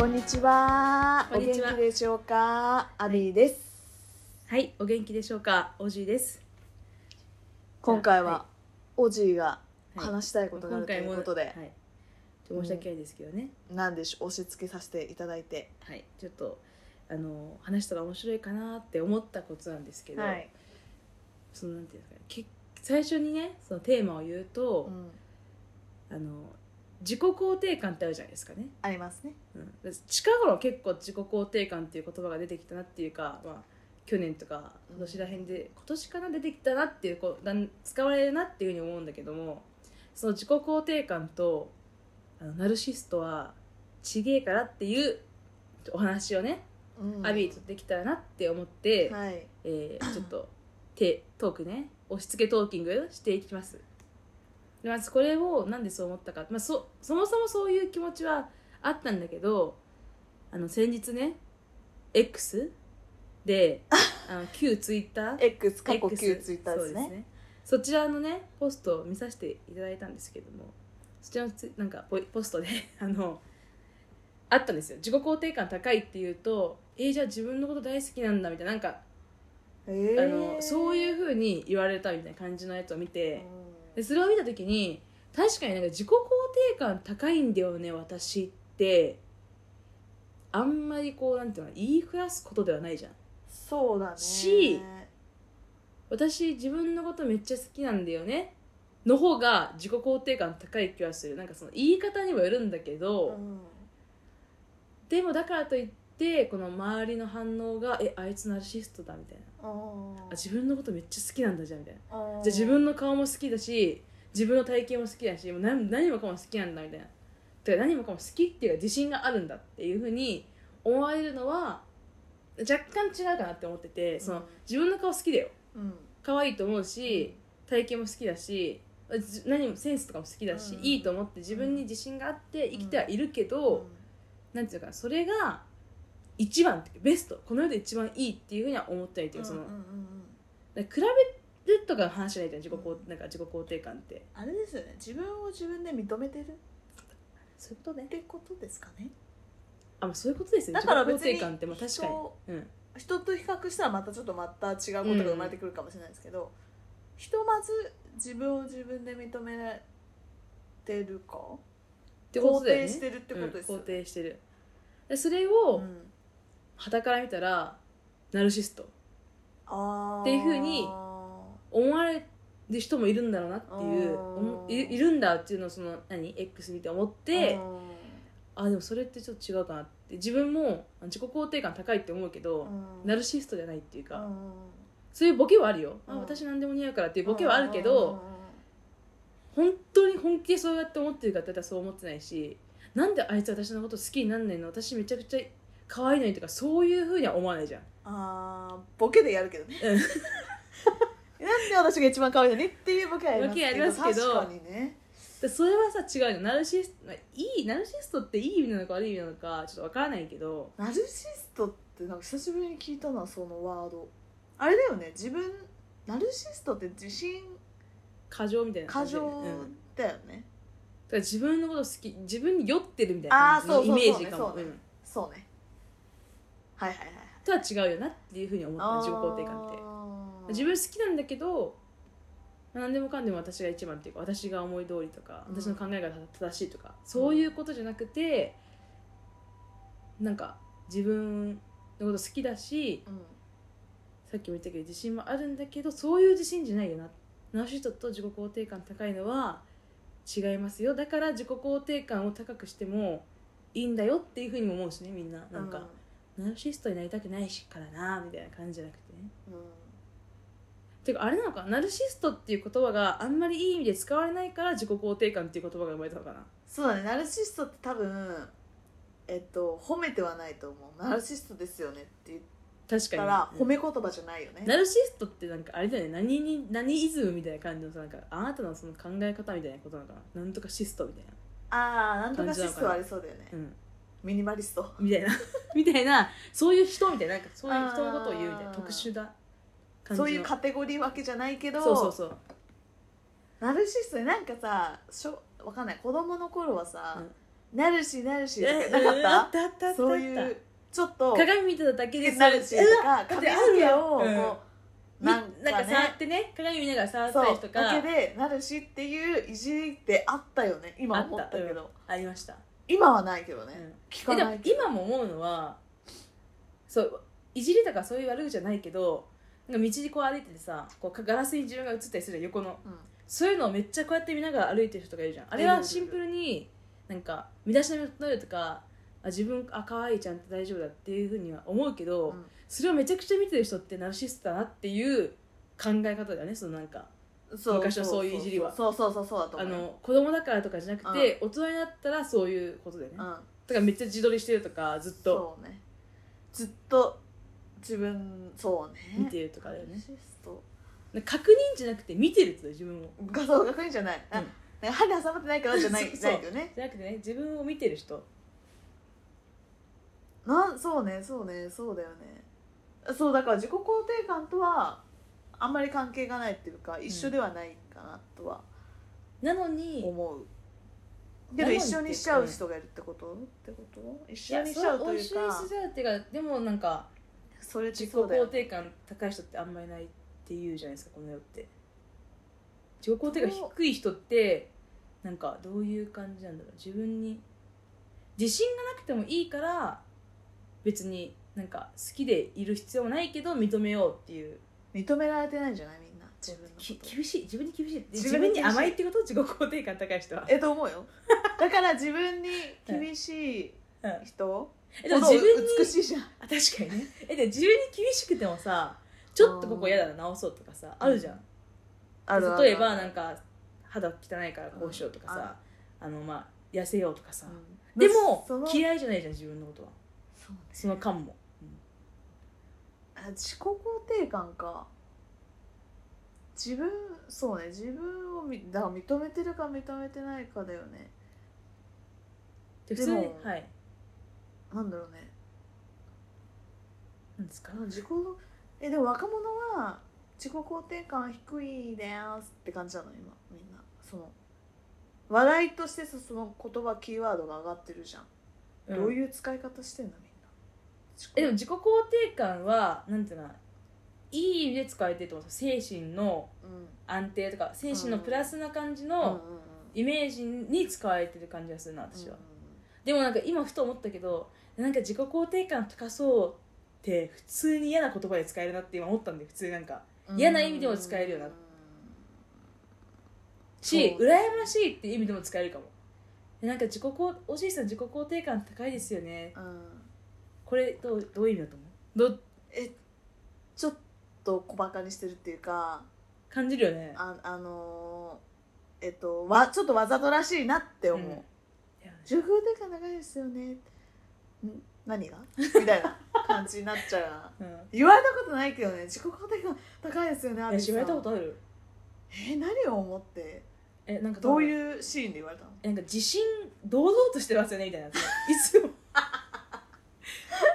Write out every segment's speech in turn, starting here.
こんにちは。こんにちは。お元気でしょうか？アビーです。はい、お元気でしょうか、おじいです。今回ははオジーがはい話したいことがあるということで、はい、ちょっと申し訳ないですけどね、なんでしょう？押し付けさせていただいて、はい、ちょっとあの話したら面白いかなって思ったことなんですけど、はい、そのなんていうんですかね、け最初にね、そのテーマを言うと、うん、あの自己肯定感ってあるじゃないですかね。ありますね。うん、で近頃結構自己肯定感っていう言葉が出てきたなっていうか、まあ、去年とか今年らへんで今年かな出てきたなっていうこうだん使われるなっていうふうに思うんだけどもその自己肯定感とあのナルシストはちげえからっていうお話をね、うん。アビーとできたらなって思って、はい、えーちょっとテトークね押し付けトーキングしていきます。でまずこれをなんでそう思ったか、まあ、そそもそもそういう気持ちはあったんだけどあの先日ね X であの 旧ツイッター X 過去旧ツイッターですそうね。そちらのねポストを見させていただいたんですけどもそちらのツイなんかポポストで あのあったんですよ。自己肯定感高いっていうとえー、じゃあ自分のこと大好きなんだみたいななんかえあのそういううふうに言われたみたいな感じのやつを見てんでそれを見た時に確かになんか自己肯定感高いんだよね私って。あんまりこうなんていうの言いふらすことではないじゃん。そうだね。し私自分のことめっちゃ好きなんだよね。の方が自己肯定感高い気はする。なんかその言い方にもよるんだけど、うん。でもだからといってこの周りの反応が「えあいつナルシストだ」みたいな。ああ自分のことめっちゃ好きなんだじゃんみたいな。じゃあ自分の顔も好きだし自分の体型も好きだしもう何何もかも好きなんだみたいな。てか何もかも好きっていうか自信があるんだっていうふうに思われるのは若干違うかなって思っててそのうん自分の顔好きだよ。うん。可愛いと思うし体型も好きだしじ何もセンスとかも好きだし、うん。いいと思って自分に自信があって生きてはいるけど、なんていうのかなそれが一番ってベストこの世で一番いいっていうふうには思ったりっていうその、うんうんうん比べるとかの話じゃないじゃん自己肯なんか自己肯定感って。あれですよね。自分を自分で認めてる。っそういうことね。てことですかね。あまあそういうことですよだから別に自己肯定感って。まあ確かに。人うん。人と比較したらまたちょっとまた違うことが生まれてくるかもしれないですけど、ひとまず自分を自分で認めてるか？ってことだよね。肯定してるってことですようん肯定してる。でそれをん傍から見たらナルシスト。っていうふうに思われる人もいるんだろうなっていういいるんだっていうのをその何？X 見て思ってうんあでもそれってちょっと違うかなって。自分も自己肯定感高いって思うけど、うん。ナルシストじゃないっていうか、うん。そういうボケはあるよ、あうん。私何でも似合うからっていうボケはあるけど、本当に本気でそうやって思ってるかって言ったらそう思ってないしなんであいつ私のこと好きになんないの？私めちゃくちゃ可愛いのにとかそういうふうには思わないじゃん。あーボケでやるけどね。うん。なんで私が一番可愛いのにっていうボケはやりますけど。ボケありますけど。確かにね。でそれはさ違うの。ナルシストまあいいナルシストっていい意味なのか悪い意味なのかちょっとわからないけど。ナルシストってなんか久しぶりに聞いたなそのワード。あれだよね。自分ナルシストって自信過剰みたいな過感じで、剰うん、だかだよね、ら自分のこと好き自分に酔ってるみたいな感じのイあーそうそうそうね。メージかも。そうね。うんそうねはいはいはいとは違うよなっていうふうに思った。自己肯定感って。自分好きなんだけどまあ何でもかんでも私が一番っていうか私が思い通りとかうん。私の考えが正しいとか、そういうことじゃなくてなんか自分のこと好きだしうん。さっきも言ったけど自信もあるんだけどそういう自信じゃないよな。ナルシストと自己肯定感高いのは違いますよ。だから自己肯定感を高くしてもいいんだよっていうふうにも思うしねみんな。なんか、ナルシストになりたくないしからなみたいな感じじゃなくてね。うん。うんていうかあれなのかナルシストっていう言葉があんまりいい意味で使われないから自己肯定感っていう言葉が生まれたのかな？そうだね。ナルシストって多分えっと褒めてはないと思う。ナルシストですよねって言っ確かに。たらうん。褒め言葉じゃないよね。ナルシストってなんかあれだよね。何に何イズムみたいな感じのさなんかあなたのその考え方みたいなことなのかな？なんとかシストみたいああなんとかシストはありそうだよね。なうんミニマリスト。みたいな。みたいなそういう人みたいななんかそういう人のことを言うみたいな特殊な感じの。そういうカテゴリー分けじゃないけどそうそうそう。ナルシストでなんかさしょわかんない。子供の頃はさ、うん。なるしなるしとえかなかった？あったあったあったそういうちょっと鏡見てただけでなるしとか髪の毛をううななんんかかね。触ってね鏡見ながら触ったりとか。だけでなるしっていういじりってあったよね。今思ったけど。ありました、今はないけどね、うん。聞えでもかない今も思うのはそういじりとかそういう悪口じゃないけどなんか道にこう歩いててさこうガラスに自分が映ったりする横の。うん。そういうのをめっちゃこうやって見ながら歩いてる人がいるじゃん。あれはシンプルになんか身だしなみを整えるとかあ自分あ可愛いちゃんと大丈夫だっていうふうには思うけど、うん。それをめちゃくちゃ見てる人ってナルシストだなっていう考え方だよねそのなんかそう昔のそういういじりは。そうそうそうそうだとあ思うよ。の子供だからとかじゃなくて、大人になったらそういうことだよね、うん。だからめっちゃ自撮りしてるとかずっと。そうね。ずっと自分そうね。見てるとかだよね。ナルシスト。確認じゃなくて見てるって自分を。画像確認じゃない、あうん。なんか歯に挟まってないからじゃない そう。ないよね。じゃなくてね自分を見てる人。なんそうねそうねそうだよね。そうだから自己肯定感とはあんまり関係がないっていうか一緒ではないかなとはなのに思う、けど一緒にしちゃう人がいるってこと？ってこと？一緒にしちゃうという一緒にかしちゃうっていうかでもなんかそれ自己肯定感高い人ってあんまりないって言うじゃないですかこの世って。自己肯定感低い人ってなんかどういう感じなんだろう。自分に自信がなくてもいいから別になんか好きでいる必要もないけど認めようっていう認められてないんじゃない？みんな。自分のきこと。厳しい。自分に厳しい。自自分に甘いってこと自己肯定感高い人は。えと思うよだから自分に 厳しいうん人えでも自分に美しいじゃん。あ確かにね。えでも自分に厳しくてもさちょっとここ嫌だな直そうとかさあるじゃん、あるある例えばなんか肌汚いからこうしようとかさ、あのまあ痩せようとかさ、うん。でも嫌いじゃないじゃん自分のことは。その感も、あ自己肯定感か。自分そうね自分をみだから認めてるか認めてないかだよね。で普通にはい。なんだろうね。なんですか？自己えでも若者は自己肯定感低いですって感じなの今みんな。その話題としてさその言葉キーワードが上がってるじゃん、どうういう使い方してんのみえでも自己肯定感はなんていうのいい意味で使われてると思う精神のうん。安定とか精神のプラスな感じのイメージに使われてる感じがするな私は、でもなんか今ふと思ったけどなんか自己肯定感高そうって普通に嫌な言葉で使えるなって今思ったんで普通なんか。うん。嫌な意味でも使えるよな。し羨ましいって意味でも使えるかも。でなんか自己肯おじいさん自己肯定感高いですよね。うんこれどうどういう意味だと思う？どうえちょっと小バカにしてるっていうか感じるよね。ああのーえっとわちょっとわざとらしいなって思う、うん。いや自己肯定感高いですよね。ん？何が？みたいな感じになっちゃうな。うん。言われたことないけどね。自己肯定感高いですよねアえビさん。言われたことある？え何を思って？えなんかどう？ういうシーンで言われたの？なんか自信堂々としてますよねみたいないつも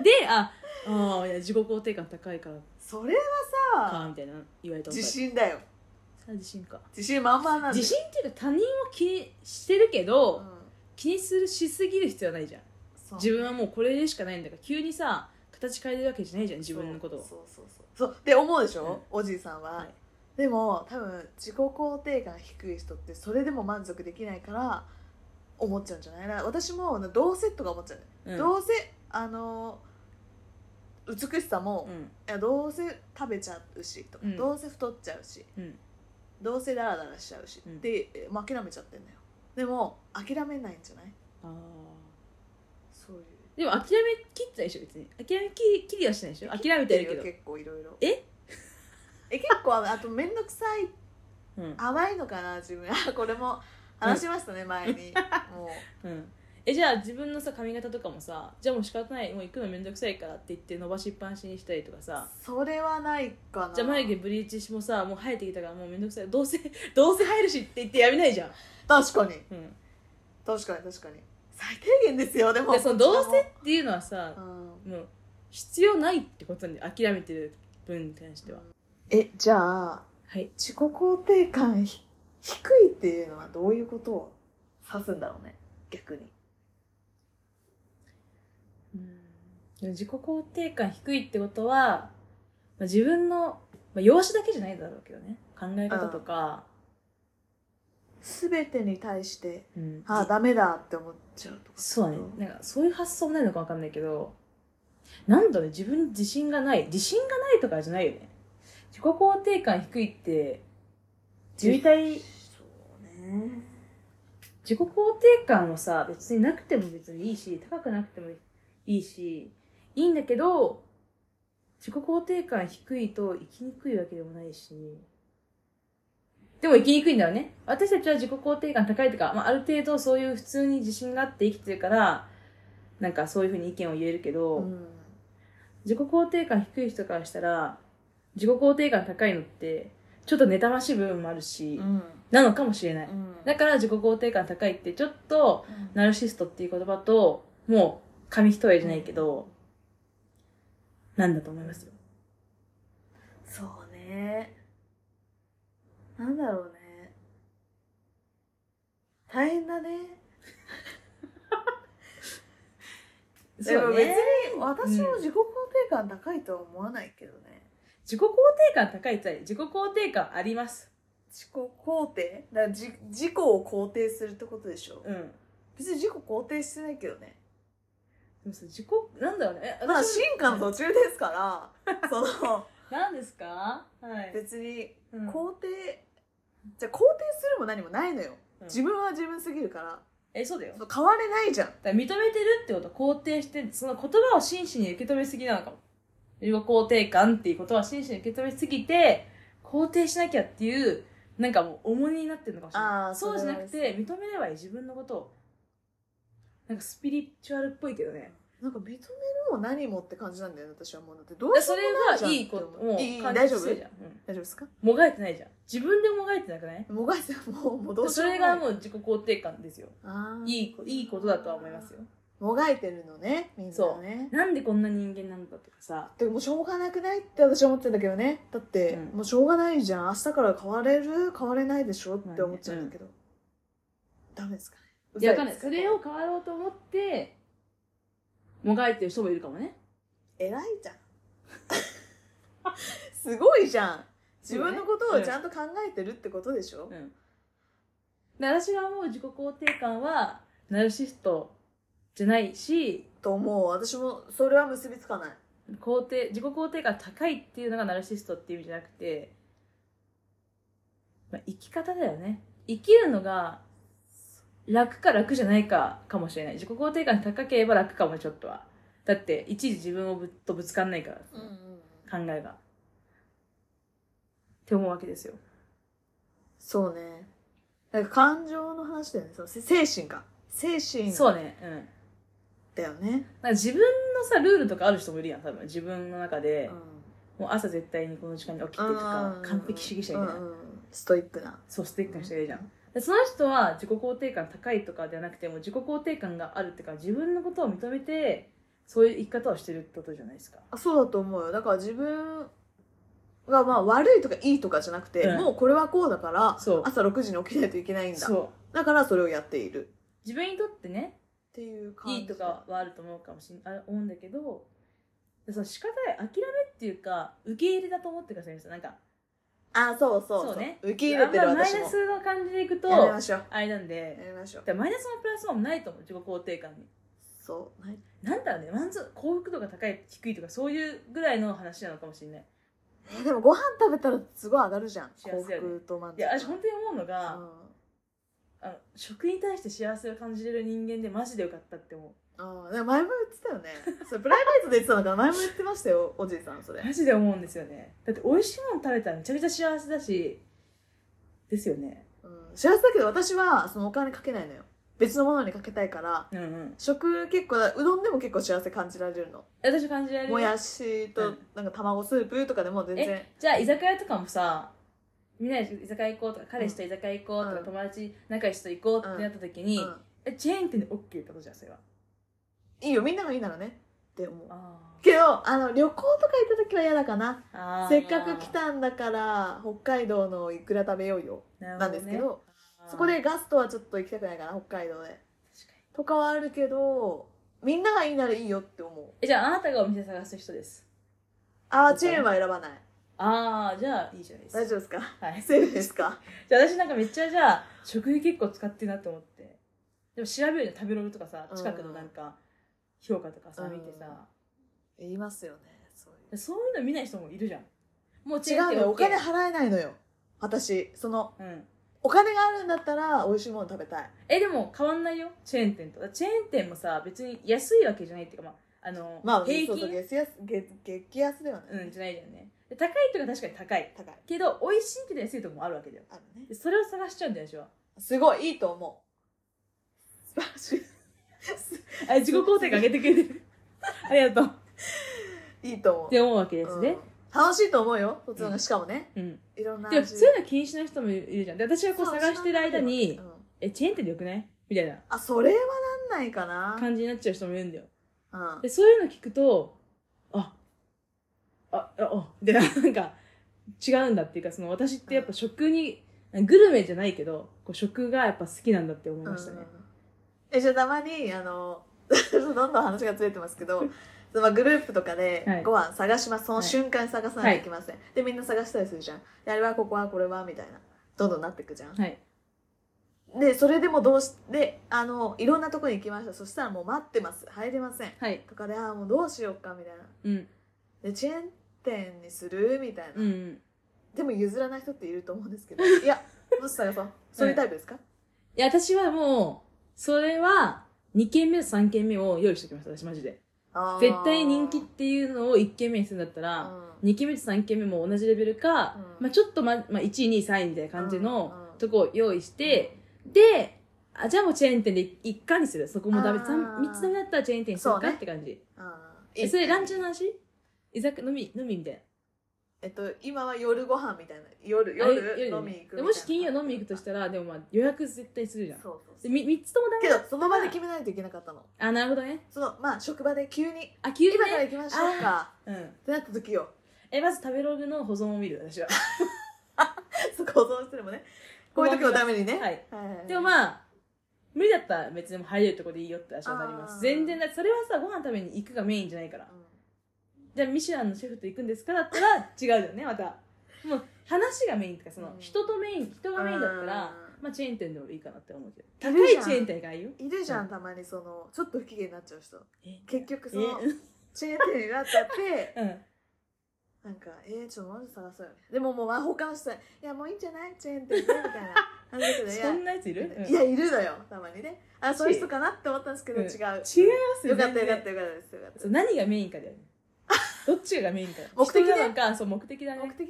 であああいや自己肯定感高いから。それはさかみたいな言われたことある。自信だよ。さあ自信か。自信満々なんだよ。自信っていうか他人を気にしてるけど、うん。気にするしすぎる必要はないじゃん。そう。自分はもうこれでしかないんだから。急にさ形変えるわけじゃないじゃん自分のこと。をそうそうそうそう。そう。って思うでしょ、おじいさんは、はい。でも多分自己肯定感低い人ってそれでも満足できないから思っちゃうんじゃない？な私もどうせとか思っちゃう、うん。どうせあの美しさも、いうん。やどうせ食べちゃうしとか、うん。どうせ太っちゃうしうん。どうせダラダラしちゃうし、うん。でえもう諦めちゃってんだよ。でも諦めないんじゃない？あー。そういう。でも諦めきったでしょ別に。諦めききりはしないでしょ？諦めてるけど。結構いろいろ。え？え結構ああと面倒くさい。うん。甘いのかな自分。あこれも話しましたね、前に。もう。うんえじゃあ自分のさ髪型とかもさじゃあもう仕方ないもう行くのめんどくさいからって言って伸ばしっぱなしにしたりとかさ。それはないかな。じゃあ眉毛ブリーチもさもう生えてきたからもうめんどくさい。どうせ どうせ生えるしって言ってやめないじゃん、確かに。うん、確かに確かに。最低限ですよでもでそのどうせっていうのはさう、ん。もう必要ないってことに諦めてる分に関しては、えじゃあはい。自己肯定感ひ低いっていうのはどういうことを指すんだろうね逆にでも自己肯定感低いってことは、まあ、自分の、まあ、容姿だけじゃないだろうけどね。考え方とか、全てに対してうん。ああダメだって思っちゃうとかそうね。なんかそういう発想もないのか分かんないけどなんだろう自分に自信がない。自信がないとかじゃないよね。自己肯定感低いって自分体そうね。自己肯定感はさ別になくても別にいいし高くなくてもいいしいいんだけど自己肯定感低いと生きにくいわけでもないし。でも生きにくいんだよね。私たちは自己肯定感高いとか、まあ、ある程度そういう普通に自信があって生きてるからなんかそういうふうに意見を言えるけど、うん。自己肯定感低い人からしたら自己肯定感高いのってちょっと妬ましい部分もあるし、うん。なのかもしれない。うん。だから自己肯定感高いってちょっとナルシストっていう言葉ともう紙一重じゃないけど、なんだと思いますよ。そうね。なんだろうね。大変だね。でも別に私も自己肯定感高いとは思わないけどね、自己肯定感高いって自己肯定感あります。自己肯定？だから自自己を肯定するってことでしょ。うん。別に自己肯定してないけどねでもさ自己なんだろうね。えまあ私進化の途中ですから。その。何ですか？はい、別にうん。肯定じゃあ肯定するも何もないのよ、うん。自分は自分すぎるから。えそうだよ。変われないじゃん。認めてるってこと肯定してその言葉を真摯に受け止めすぎなのかも。自己肯定感っていうことは真摯に受け止めすぎて肯定しなきゃっていうなんかもう重荷になってるのかもしれない。そうじゃなくて認めればいい自分のことをなんかスピリチュアルっぽいけどね。なんか認めるも何もって感じなんだよね私はもう。だってどうしそうれいいいこと。もういい感大丈夫？大丈夫ですか？もがいてないじゃん。自分でもがいてなくない？もがいてもうもうどうしそようもない。れがもう自己肯定感ですよ。いいこいいことだとは思いますよ。もがいてるのねみんなね。なんでこんな人間なんだとかさ。でもしょうがなくないって私は思ってんだけどね。だって、うん。もうしょうがないじゃん。明日から変われる？変われないでしょ？って思っちゃうんだけど、ダメですか？ねいやわかんないうそれを変わろうと思ってもがいてる人もいるかもね。偉いじゃん。すごいじゃん。自分のことをちゃんと考えてるってことでしょ、うん。で私が思う自己肯定感はナルシストじゃないしと思う。私もそれは結びつかない。肯定自己肯定感高いっていうのがナルシストっていう意味じゃなくて、まあ、生き方だよね。生きるのが楽か楽じゃないかかもしれない。自己肯定感高ければ楽かもちょっとは。だっていちいち自分をぶとぶつかんないから、考えが。って思うわけですよ。そうね。だから感情の話だよね。そ精神か。精神。そうね。うん。だよね、なんか自分のさルールとかある人もいるやん。多分自分の中で、もう朝絶対にこの時間に起きてとか完璧主義者みたいな、うんうん。ストイックな。そうステックな人いるじゃん。でその人は自己肯定感高いとかではなくても自己肯定感があるっていうか自分のことを認めてそういう生き方をしてるってことじゃないですか。あそうだと思うよ。だから自分がまあ悪いとかいいとかじゃなくて、うん。もうこれはこうだからそう。朝6時に起きないといけないんだ。そう。だからそれをやっている。自分にとってねっていう感じ。いいとかはあると思うかもしんあ思うんだけどでその仕方で諦めっていうか受け入れだと思ってください皆さんなんかあそうそうそう。ね。受け入れてるあんまり私も。マイナスの感じでいくとやめましょう。あれなんやでめましょう。でマイナスもプラスもないと思う。自己肯定感に。そう。ない。なんだろうね。満足幸福度が高い低いとかそういうぐらいの話なのかもしれない。えでもご飯食べたらすごい上がるじゃん。幸幸せよね福と満足。いや私本当に思うのが、うん。あの食に対して幸せを感じれる人間でマジでよかったって思ああでも前も言ってたよね。それプライベートで言ってたのかな。前も言ってましたよおじいさんそれ。うマジで思うんですよね。だって美味しいもの食べたらめちゃめちゃ幸せだしですよね。うん、幸せだけど私はそのお金かけないのよ。別のものにかけたいからうんうん。食結構うどんでも結構幸せ感じられるの。私感じられる？もやしとうん。なんか卵スープとかでも全然。じゃあ居酒屋とかもさみんなで居酒屋行こうとか彼氏と居酒屋行こうとか、うん。友達仲良しと行こうってなった時に、うん。えチェーン店で OK ってことじゃんそれはいいよみんながいいならね。って思う。あけどあの旅行とか行った時は嫌だかな。せっかく来たんだから北海道のいくら食べようよ。ななんですけどそこでガストはちょっと行きたくないかな北海道で確かとかはあるけどみんながいいならいいよって思う。えじゃああなたがお店探す人です。あーチェーンは選ばない。ああじゃあいいじゃないですか。大丈夫ですか？はい。セーフですか？じゃあ私なんかめっちゃじゃあ食費結構使ってるなって思って。でも調べるじゃん食べログとかさ近くのなんか評価とかさうん。見てさ。言いますよねそういう。でそういうの見ない人もいるじゃん。もう違うのよ。お金払えないのよ。私。そのうん。お金があるんだったら美味しいもの食べたい。えでも変わんないよ。チェーン店と。チェーン店もさ別に安いわけじゃないっていうかまああの、まあ平均そうそう月安月激安ではない、うんじゃないじゃんね。で高いとか確かに高い。高い。けど美味しいけど安いとこもあるわけだよ。あるね。でそれを探しちゃうんだよ私は。すごいいいと思う。素晴らしいあ自己肯定感上げてくれてる。ありがとう。いいと思う。って思うわけですね。うん。楽しいと思うよ。そっちのしかもね。うん。いろんなでも味そういうの気にしない人もいるじゃん。で私がこう探してる間にうんえチェーン店でよくない？みたいな。あそれはなんないかな。感じになっちゃう人もいるんだよ。うん。でそういうの聞くとああああでな。んか違うんだっていうかその私ってやっぱ食にグルメじゃないけどこう食がやっぱ好きなんだって思いましたね、うん。えじゃあたまにあの どんどん話がずれてますけどそのまあグループとかではい。ご飯探しますそのはい瞬間に探さないといけません、でみんな探したりするじゃん。であれはここはこれはみたいな。どんどんなっていくじゃん、はい。でそれでもどうしであのいろんなところに行きました。そしたらもう待ってます。入れません。はい。とかであーもうどうしようかみたいな。うん。でチェーン店にするみたいな、うんでも譲らない人っていると思うんですけど。いやもし探そう。そういうタイプですか、いや私はもうそれは2軒目と3軒目を用意しておきます私マジで。絶対人気っていうのを1軒目にするんだったら、うん。2軒目と3軒目も同じレベルか、うん。まあ、ちょっと、ままあ、1位2位3位みたいな感じうんのうん。とこを用意して、であじゃあもうチェーン店で一貫にする。そこもダメ。あー。3, つダメだったらチェーン店にするかって感じ。えそれランチの話？居酒飲み飲みみたいなえっと今は夜ご飯みたいな夜あ夜夜飲み行くみもし金曜飲み行くとしたらでもまあ予約絶対するじゃん。そうそうでみ3つともダメけどその場で決めないといけなかったの。あなるほどね。そのまあ職場で急に。あ急に今からね行きましょうか。うん。ってなった時よ。えまず食べログの保存を見る私は。そこを保存してるもね。こういう時のためにね。はい。はいはいでもまあ無理だったら別に入れるとこでいいよって私はなります。全然だそれはさご飯食べに行くがメインじゃないからじゃあミシュランのシェフと行くんですか？だったら違うじゃんねまた。もう話がメインとかそのうん。人とメイン人がメインだったらうんまあチェーン店でもいいかなって思うけど。高いチェーン店がいいよ。いるじゃんたまにそのちょっと不機嫌になっちゃう人。え？結局そえ？のチェーン店になっちゃって うん。なんかえー、ちょっとまず探そうよね。でももうまあ他の人はいやもういいんじゃない？チェーン店でみたいな そんなやついる？うん。いやいるのよたまにね。あそういう人かなって思ったんですけど、うん。違う。違いますよよかったよかったよかったですよかった。何がメインかだよねどっちがメインか。目的なのかそう目的だ目ね的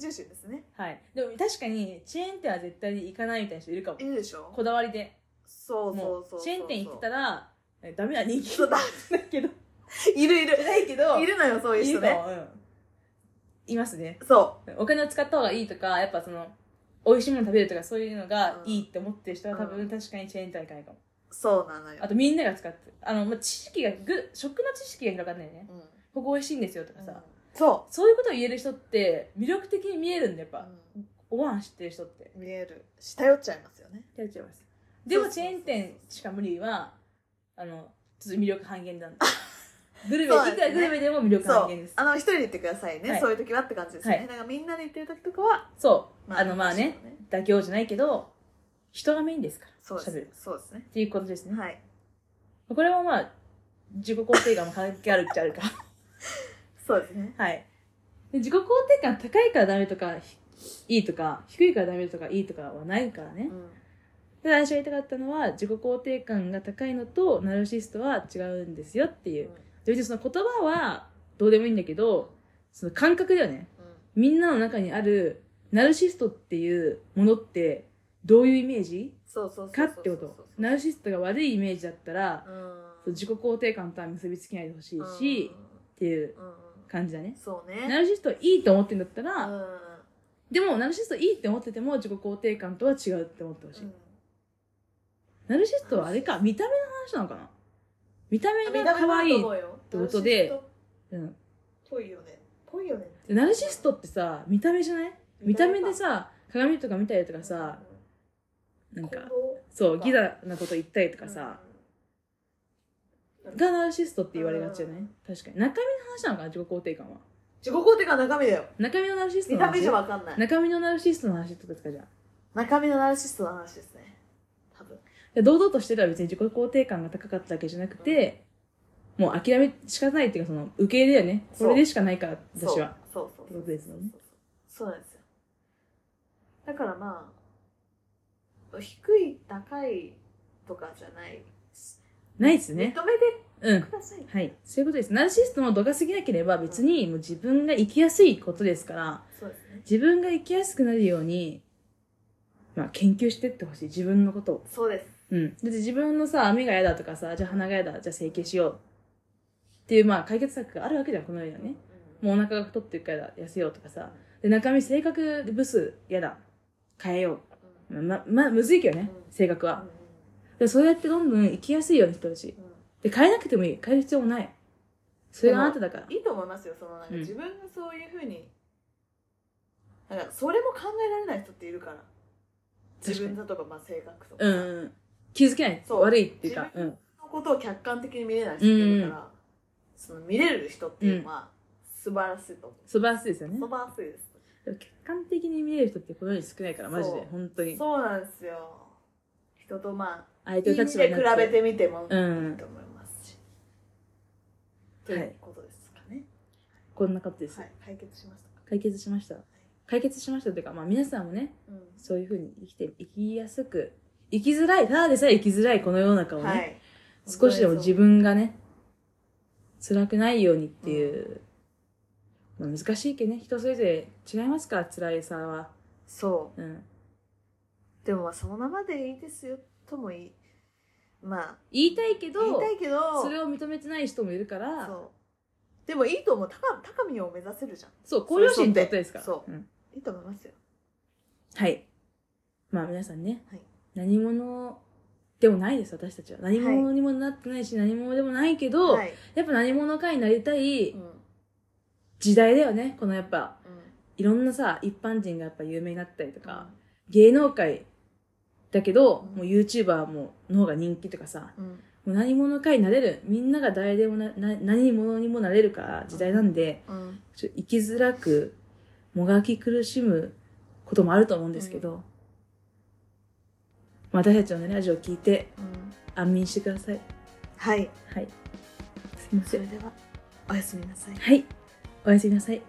重視ですね、はい。でも確かにチェーン店は絶対に行かないみたいな人いるかも。いるでしょ。こだわりで。そうそもうそう。うチェーン店行ってたらえダメな人気そうだ。だけど。いるいる。ないけどいるのよそういう人ね。いるの。うん。いますね。そお金を使った方がいいとかやっぱその美味しいもの食べるとかそういうのがうん。いいって思ってる人は多うん。分確かにチェーン店は行かないかも。うそうなのよ。あとみんなが使ってるあの、まあ、知識がぐ食の知識が広がんないね。うんここ美味しいんですよとかさ、そそういうことを言える人って魅力的に見えるんだやっう、ぱ、おご飯知ってる人って。見える。し頼っちゃいますよね。やっちゃいます。でもチェーン店しか無理はあのちょっと魅力半減なんでグルメ、ね。いくらグルメでも魅力半減です。あの一人で行ってくださいね、はい。そういう時はって感じですね、はい。だからみんなで行ってる時とかはそう、あのまあねそう妥協じゃないけど人がメインですからそうです。喋る。そうですね。っていうことですね、はい。これはまあ自己肯定感も関係あるっちゃあるかそうですね。はい。で自己肯定感高いからダメとかひいいとか低いからダメとかいいとかはないからね、うん。で私が言いたかったのは自己肯定感が高いのとナルシストは違うんですよっていう、別にその言葉はどうでもいいんだけどその感覚だよね。うん。みんなの中にあるナルシストっていうものってどういうイメージそうそうそうかってこと。ナルシストが悪いイメージだったらうん。自己肯定感とは結びつけないでほしいし、っていう。うんうん感じだね。そうね。ナルシストいいと思ってんだったら、うん。でもナルシストいいって思ってても自己肯定感とは違うって思ってほしい、うん。ナルシストはあれか見た目の話なのかな？見た目が可愛いってことでうん。ぽいよね。ぽいよね。でナルシストってさ見た目じゃない？見た目でさ鏡とか見たりとかさなんかそうギザなこと言ったりとかさ、がナルシストって言われがちじゃない？確かに。中身の話なのかな自己肯定感は。自己肯定感中身だよ。中身のナルシストの話？見た目じゃわかんない。中身のナルシストの話ってことですかじゃあ中身のナルシストの話ですね。多分。で堂々としてたら別に自己肯定感が高かったわけじゃなくて、もう諦めしかないっていうかその受け入れだよねこれでしかないから私は。そうそうそう。ってことですよね。そうなんですよ。だからまあ低い高いとかじゃないないですね認めてうんください、はいそういうことですナルシストも度が過ぎなければ別にもう自分が生きやすいことですからそうですね自分が生きやすくなるようにまあ研究してってほしい自分のことをそうですうん。だって自分のさ、目が嫌だとかさ、じゃあ鼻が嫌だ、じゃあ整形しよう。っていう、まあ解決策があるわけじゃん、この世にはね。もうお腹が太ってるから痩せようとかさ。で、中身性格でブス嫌だ。変えよう。ま、ま、むずいけどね、性格は。で、そうやってどんどん生きやすいようにしてほしい。で、変えなくてもいい。変える必要もない。それがあなただから。いいと思いますよそのなんかうん自分がそういうふうになんかそれも考えられない人っているから自分だとかまあ性格とか、うんうん。気づけない。そう悪いっていうか。自分うん。のことを客観的に見れない人っているから、その見れる人っていうのは素晴らしいと思う、素晴らしいですよね素。晴らしいですでも客観的に見れる人ってこの世に少ないから、マジでそう。本当に。そうなんですよ人とまあ相いい意味で比べてみてもいいとうん思いますし、ということですかね。こんなことです。はい。解決しましたか？解決しました。解決しましたというか、まあ、皆さんもねうん。そういうふうに生きて生きやすく生きづらいただでさえ生きづらいこの世の中をね、はい。少しでも自分がね辛くないようにっていう、まあ、難しいけどね人それぞれ違いますから辛いさは、そう。うん、でもまあそのままでいいですよともいい。まあ。言いたいけど言いたいけどそれを認めてない人もいるから。そう。でもいいと思う。高高みを目指せるじゃん。そう向上心ってことですから。そう。うん。いいと思いますよ。はい。まあ皆さんね、はい。何者でもないです私たちは。何者にもなってないし、何者でもないけど、はい、やっぱ何者かになりたいうん。うん時代だよね。このやっぱいろんなさ一般人がやっぱ有名になったりとうん。か、芸能界だけど、うん。もう YouTuber もの方が人気とかさうん。もう何者かになれる。みんなが誰でもなな何者にもなれるから時代なんで、うん。ちょ生きづらくもがき苦しむこともあると思うんですけど、まあ私たちの、ね、ラジオを聞いてうん。安眠してください。はい。はい。すいません。それではおやすみなさい。はい。おやすみなさい